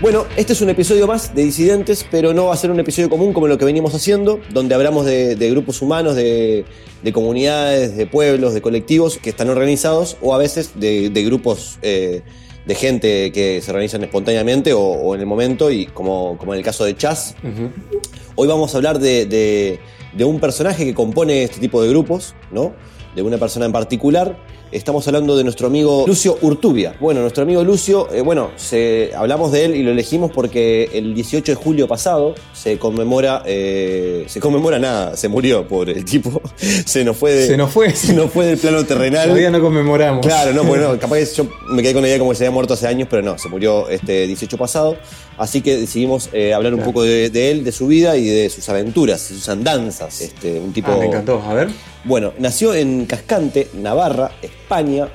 Bueno, este es un episodio más de Disidentes, pero no va a ser un episodio común como lo que venimos haciendo, donde hablamos de, de grupos humanos, de, de comunidades, de pueblos, de colectivos que están organizados o a veces de, de grupos eh, de gente que se organizan espontáneamente o, o en el momento, y como, como en el caso de Chas. Hoy vamos a hablar de un personaje que compone este tipo de grupos, ¿no? De una persona en particular. Estamos hablando de nuestro amigo Lucio Urtubia. Bueno, nuestro amigo Lucio, eh, bueno, se, hablamos de él y lo elegimos porque el 18 de julio pasado se conmemora, eh, se conmemora nada, se murió, pobre el tipo, se nos fue, de- Se nos fue. se nos fue del plano terrenal. Todavía no conmemoramos. Claro, no, bueno, capaz que yo me quedé con la idea como que se había muerto hace años, pero no, se murió este 18 pasado. Así que decidimos eh, hablar un Claro. poco de, de él, de su vida y de sus aventuras, de sus andanzas. Este, un tipo. Ah, me encantó. A ver. Bueno, nació en Cascante, Navarra, España,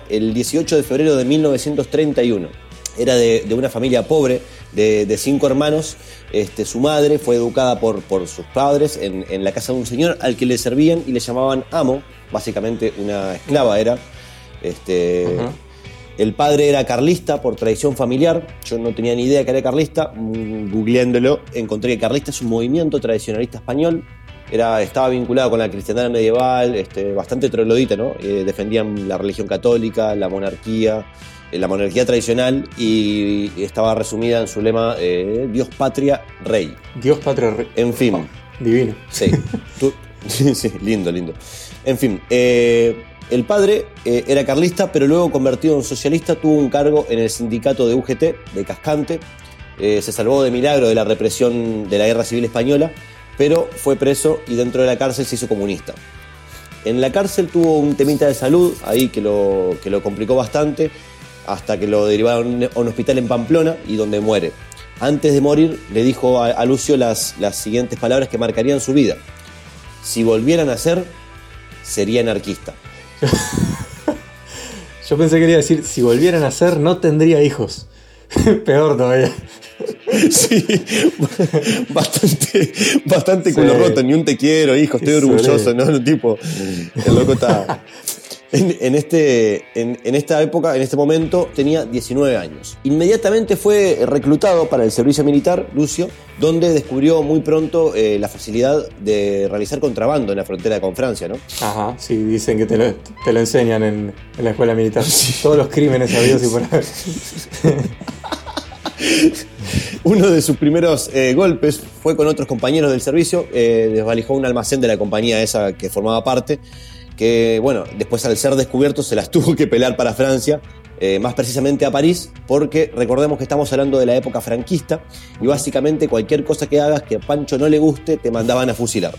el 18 de febrero de 1931. Era de, de una familia pobre, de, de cinco hermanos. Este, su madre fue educada por, por sus padres en, en la casa de un señor al que le servían y le llamaban amo, básicamente una esclava era. Este, el padre era carlista por tradición familiar. Yo no tenía ni idea que era carlista. Mm, Googleándolo, encontré que carlista es un movimiento tradicionalista español. Era, estaba vinculado con la cristiandad medieval, este, bastante troglodita, ¿no? Eh, defendían la religión católica, la monarquía, eh, la monarquía tradicional y, y estaba resumida en su lema eh, Dios, patria, rey. Dios Patria Re- En fin. Oh, divino. Sí, Tú- sí, sí, lindo, lindo. En fin, el padre era carlista, pero luego convertido en socialista, tuvo un cargo en el sindicato de UGT, de Cascante. Se salvó de milagro de la represión de la guerra civil española, pero fue preso y dentro de la cárcel se hizo comunista. En la cárcel tuvo un temita de salud ahí que lo, que lo complicó bastante, hasta que lo derivaron a un hospital en Pamplona y donde muere. Antes de morir le dijo a, Lucio las, las siguientes palabras que marcarían su vida. Si volvieran a ser, sería anarquista. Yo pensé que iba a decir, si volvieran a ser, no tendría hijos. Peor todavía. Sí, bastante, bastante Sí. culo roto, ni un te quiero, hijo, estoy orgulloso, ¿no? Tipo, el loco está. En, en este, en, en esta época, en este momento, tenía 19 años. Inmediatamente fue reclutado para el servicio militar, Lucio, donde descubrió muy pronto eh, la facilidad de realizar contrabando en la frontera con Francia, ¿no? Ajá, sí, dicen que te lo, te lo enseñan en, en la escuela militar. Todos los crímenes habidos y por haber. Uno de sus primeros eh, golpes fue con otros compañeros del servicio, eh, desvalijó un almacén de la compañía esa que formaba parte, que bueno, después al ser descubierto se las tuvo que pelear para Francia, eh, más precisamente a París, porque recordemos que estamos hablando de la época franquista y básicamente cualquier cosa que hagas que a Pancho no le guste te mandaban a fusilar.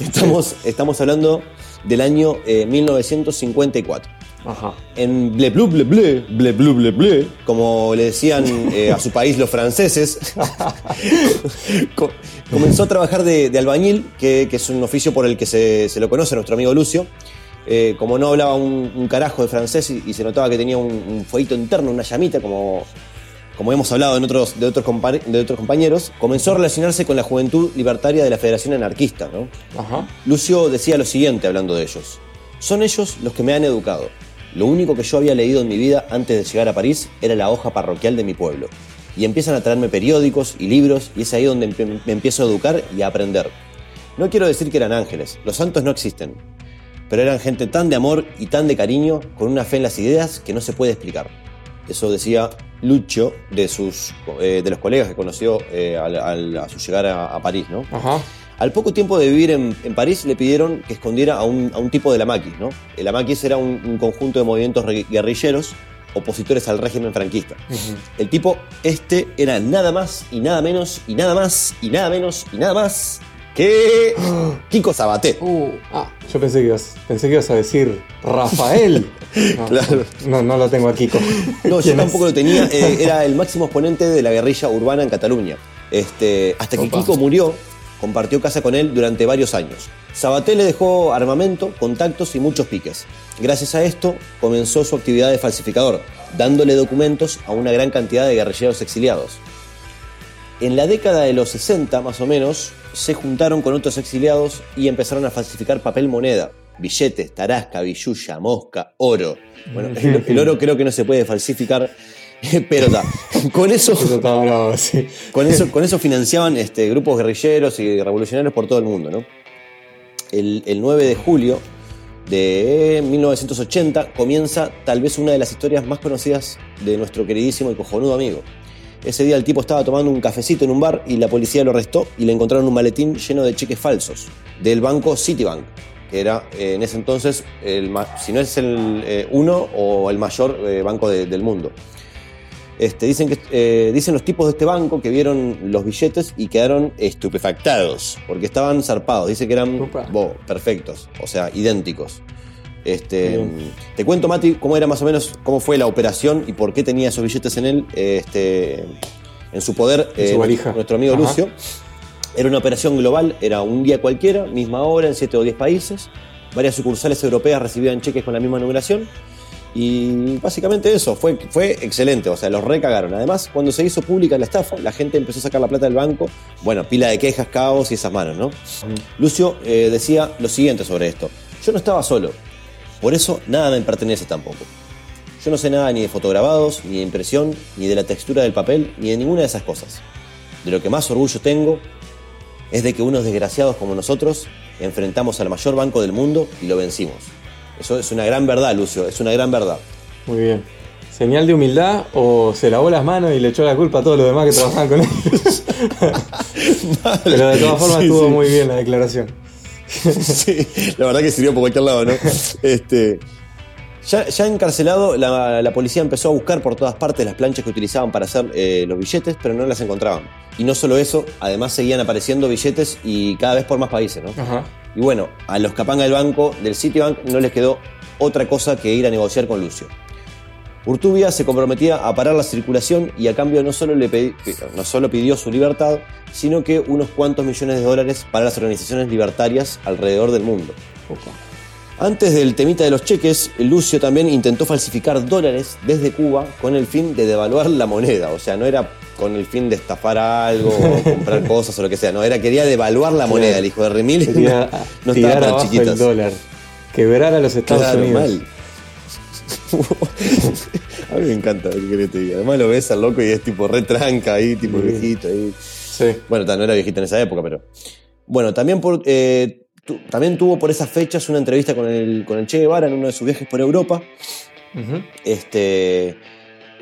Estamos, estamos hablando del año eh, 1954 Ajá. en ble blu ble ble, ble blu ble ble, como le decían eh, a su país los franceses, co- comenzó a trabajar de, de albañil, que, que es un oficio por el que se, se lo conoce nuestro amigo Lucio. Eh, como no hablaba un, un carajo de francés y, y se notaba que tenía un, un fueguito interno, una llamita, como, como hemos hablado en otros, de, otros de otros compañeros, comenzó a relacionarse con la juventud libertaria de la Federación Anarquista. ¿no? Ajá. Lucio decía lo siguiente hablando de ellos. Son ellos los que me han educado. Lo único que yo había leído en mi vida antes de llegar a París era la hoja parroquial de mi pueblo. Y empiezan a traerme periódicos y libros y es ahí donde me empiezo a educar y a aprender. No quiero decir que eran ángeles, los santos no existen. Pero eran gente tan de amor y tan de cariño, con una fe en las ideas que no se puede explicar. Eso decía Lucho de, sus, eh, de los colegas que conoció eh, al- a su llegar a- a París, ¿no? Ajá. Al poco tiempo de vivir en, en París le pidieron que escondiera a un, a un tipo de la maquis, ¿no? El Amaquis era un, un conjunto de movimientos guerrilleros opositores al régimen franquista. El tipo este era nada más y nada menos y nada más y nada menos y nada más que Kiko Sabaté. Uh, ah, yo pensé que, ibas, pensé que ibas a decir Rafael. No, Claro. no, no lo tengo aquí. No, yo tampoco lo tenía. eh, era el máximo exponente de la guerrilla urbana en Cataluña. Este, hasta que Opa. Kiko murió, compartió casa con él durante varios años. Sabaté le dejó armamento, contactos y muchos piques. Gracias a esto comenzó su actividad de falsificador, dándole documentos a una gran cantidad de guerrilleros exiliados. En la década de los 60, más o menos, se juntaron con otros exiliados y empezaron a falsificar papel moneda, billetes, tarasca, billulla, mosca, oro. Bueno, el, el oro creo que no se puede falsificar, Pero está, con eso, Eso está bravo, sí. con eso, con eso financiaban este, grupos guerrilleros y revolucionarios por todo el mundo, ¿no? El, el 9 de julio de 1980 comienza tal vez una de las historias más conocidas de nuestro queridísimo y cojonudo amigo. Ese día el tipo estaba tomando un cafecito en un bar y la policía lo arrestó y le encontraron un maletín lleno de cheques falsos del banco Citibank, que era eh, en ese entonces, el, si no es el eh, uno o el mayor eh, banco de- del mundo. Este, dicen, que, eh, dicen los tipos de este banco que vieron los billetes y quedaron estupefactados, porque estaban zarpados. Dice que eran bo, perfectos, o sea, idénticos. Este, Bien. te cuento, Mati, cómo era más o menos, cómo fue la operación y por qué tenía esos billetes en él, este, en su poder, En su eh, valija. nuestro amigo Ajá. Lucio. Era una operación global, era un día cualquiera, misma hora, en 7 o 10 países. Varias sucursales europeas recibían cheques con la misma numeración. Y básicamente eso, fue, fue excelente, o sea, los recagaron. Además, cuando se hizo pública la estafa, la gente empezó a sacar la plata del banco. Bueno, pila de quejas, caos y esas manos, ¿no? Lucio eh, decía lo siguiente sobre esto. Yo no estaba solo, por eso nada me pertenece tampoco. Yo no sé nada ni de fotograbados, ni de impresión, ni de la textura del papel, ni de ninguna de esas cosas. De lo que más orgullo tengo es de que unos desgraciados como nosotros enfrentamos al mayor banco del mundo y lo vencimos. Eso es una gran verdad, Lucio, es una gran verdad. Muy bien. ¿Señal de humildad o se lavó las manos y le echó la culpa a todos los demás que trabajaban con él? Pero de todas formas Sí, estuvo sí. muy bien la declaración. Sí, la verdad que sirvió por cualquier lado, ¿no? Este, ya, ya encarcelado, la, la policía empezó a buscar por todas partes las planchas que utilizaban para hacer eh, los billetes, pero no las encontraban. Y no solo eso, además seguían apareciendo billetes y cada vez por más países, ¿no? Ajá. Y bueno, a los capanga del banco, del Citibank, no les quedó otra cosa que ir a negociar con Lucio. Urtubia se comprometía a parar la circulación y a cambio no solo, le pedi- no solo pidió su libertad, sino que unos cuantos millones de dólares para las organizaciones libertarias alrededor del mundo. Antes del temita de los cheques, Lucio también intentó falsificar dólares desde Cuba con el fin de devaluar la moneda. O sea, no era con el fin de estafar algo o comprar cosas o lo que sea. No, era quería devaluar la moneda, el hijo de Remil. Quería no tirar estaba para abajo el dólar. Quebrar a los Estados Claro, Unidos. mal. a mí me encanta, ¿qué querés que te diga? Además lo ves al loco y es tipo re tranca ahí, tipo viejito ahí. Sí. Bueno, no era viejito en esa época, pero. Bueno, también, por, eh, tu- también tuvo por esas fechas una entrevista con el, con el Che Guevara en uno de sus viajes por Europa. Este,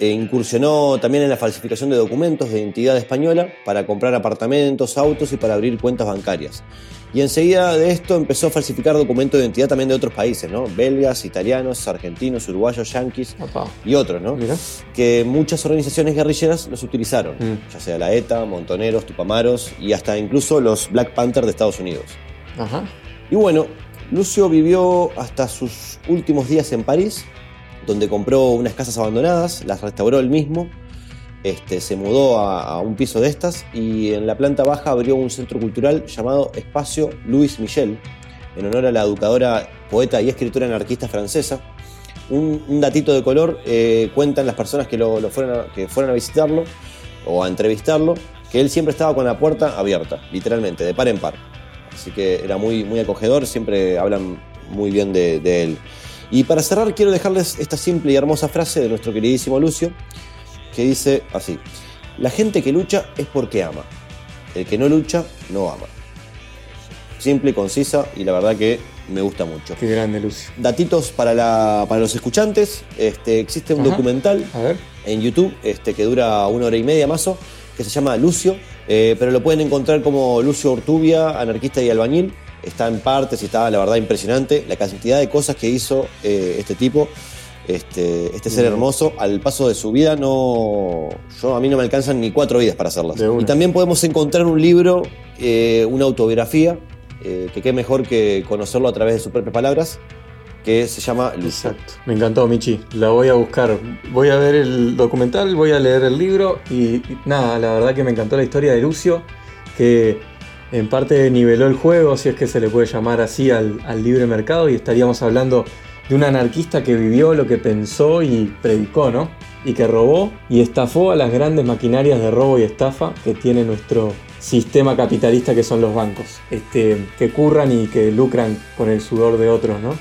e incursionó también en la falsificación de documentos de identidad española para comprar apartamentos, autos y para abrir cuentas bancarias. Y enseguida de esto empezó a falsificar documentos de identidad también de otros países, ¿no? Belgas, italianos, argentinos, uruguayos, yanquis Opa. y otros, ¿no? Mira. que muchas organizaciones guerrilleras los utilizaron, Mm. ya sea la ETA, Montoneros, Tupamaros y hasta incluso los Black Panther de Estados Unidos. Ajá. Y bueno, Lucio vivió hasta sus últimos días en París, donde compró unas casas abandonadas, las restauró él mismo, este, se mudó a, un piso de estas y en la planta baja abrió un centro cultural llamado Espacio Louis Michel, en honor a la educadora, poeta y escritora anarquista francesa. Un, datito de color, eh, cuentan las personas que, lo, fueron a, que fueron a visitarlo o a entrevistarlo, que él siempre estaba con la puerta abierta, literalmente, de par en par. Así que era muy, muy acogedor, siempre hablan muy bien de él. Y para cerrar quiero dejarles esta simple y hermosa frase de nuestro queridísimo Lucio, que dice así, la gente que lucha es porque ama, el que no lucha no ama. Simple y concisa y la verdad que me gusta mucho. Qué grande, Lucio. Datitos para, la- para los escuchantes, este, existe un Ajá. documental en YouTube este, que dura una hora y media más o que se llama Lucio, eh, pero lo pueden encontrar como Lucio Ortubia, anarquista y albañil. Está en partes y está, la verdad, impresionante la cantidad de cosas que hizo eh, este tipo, este, este ser hermoso. Al paso de su vida, no, yo, a mí no me alcanzan ni cuatro vidas para hacerlas. Y también podemos encontrar un libro, eh, una autobiografía, eh, que qué mejor que conocerlo a través de sus propias palabras, que se llama Lucio. Exacto. Me encantó, Michi. La voy a buscar. Voy a ver el documental, voy a leer el libro y, y nada, la verdad que me encantó la historia de Lucio, que en parte niveló el juego, si es que se le puede llamar así, al, libre mercado y estaríamos hablando de un anarquista que vivió lo que pensó y predicó, ¿no? Y que robó y estafó a las grandes maquinarias de robo y estafa que tiene nuestro sistema capitalista que son los bancos, este, que curran y que lucran con el sudor de otros, ¿no?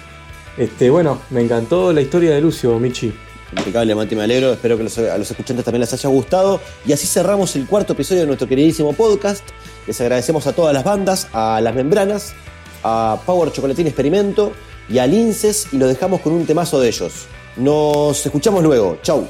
Este, bueno, me encantó la historia de Lucio, Michi. Impecablemente me alegro. Espero que a los escuchantes también les haya gustado. Y así cerramos el cuarto episodio de nuestro queridísimo podcast. Les agradecemos a todas las bandas, a las membranas, a Power Chocolatín Experimento y a Linces. Y los dejamos con un temazo de ellos. Nos escuchamos luego. Chau.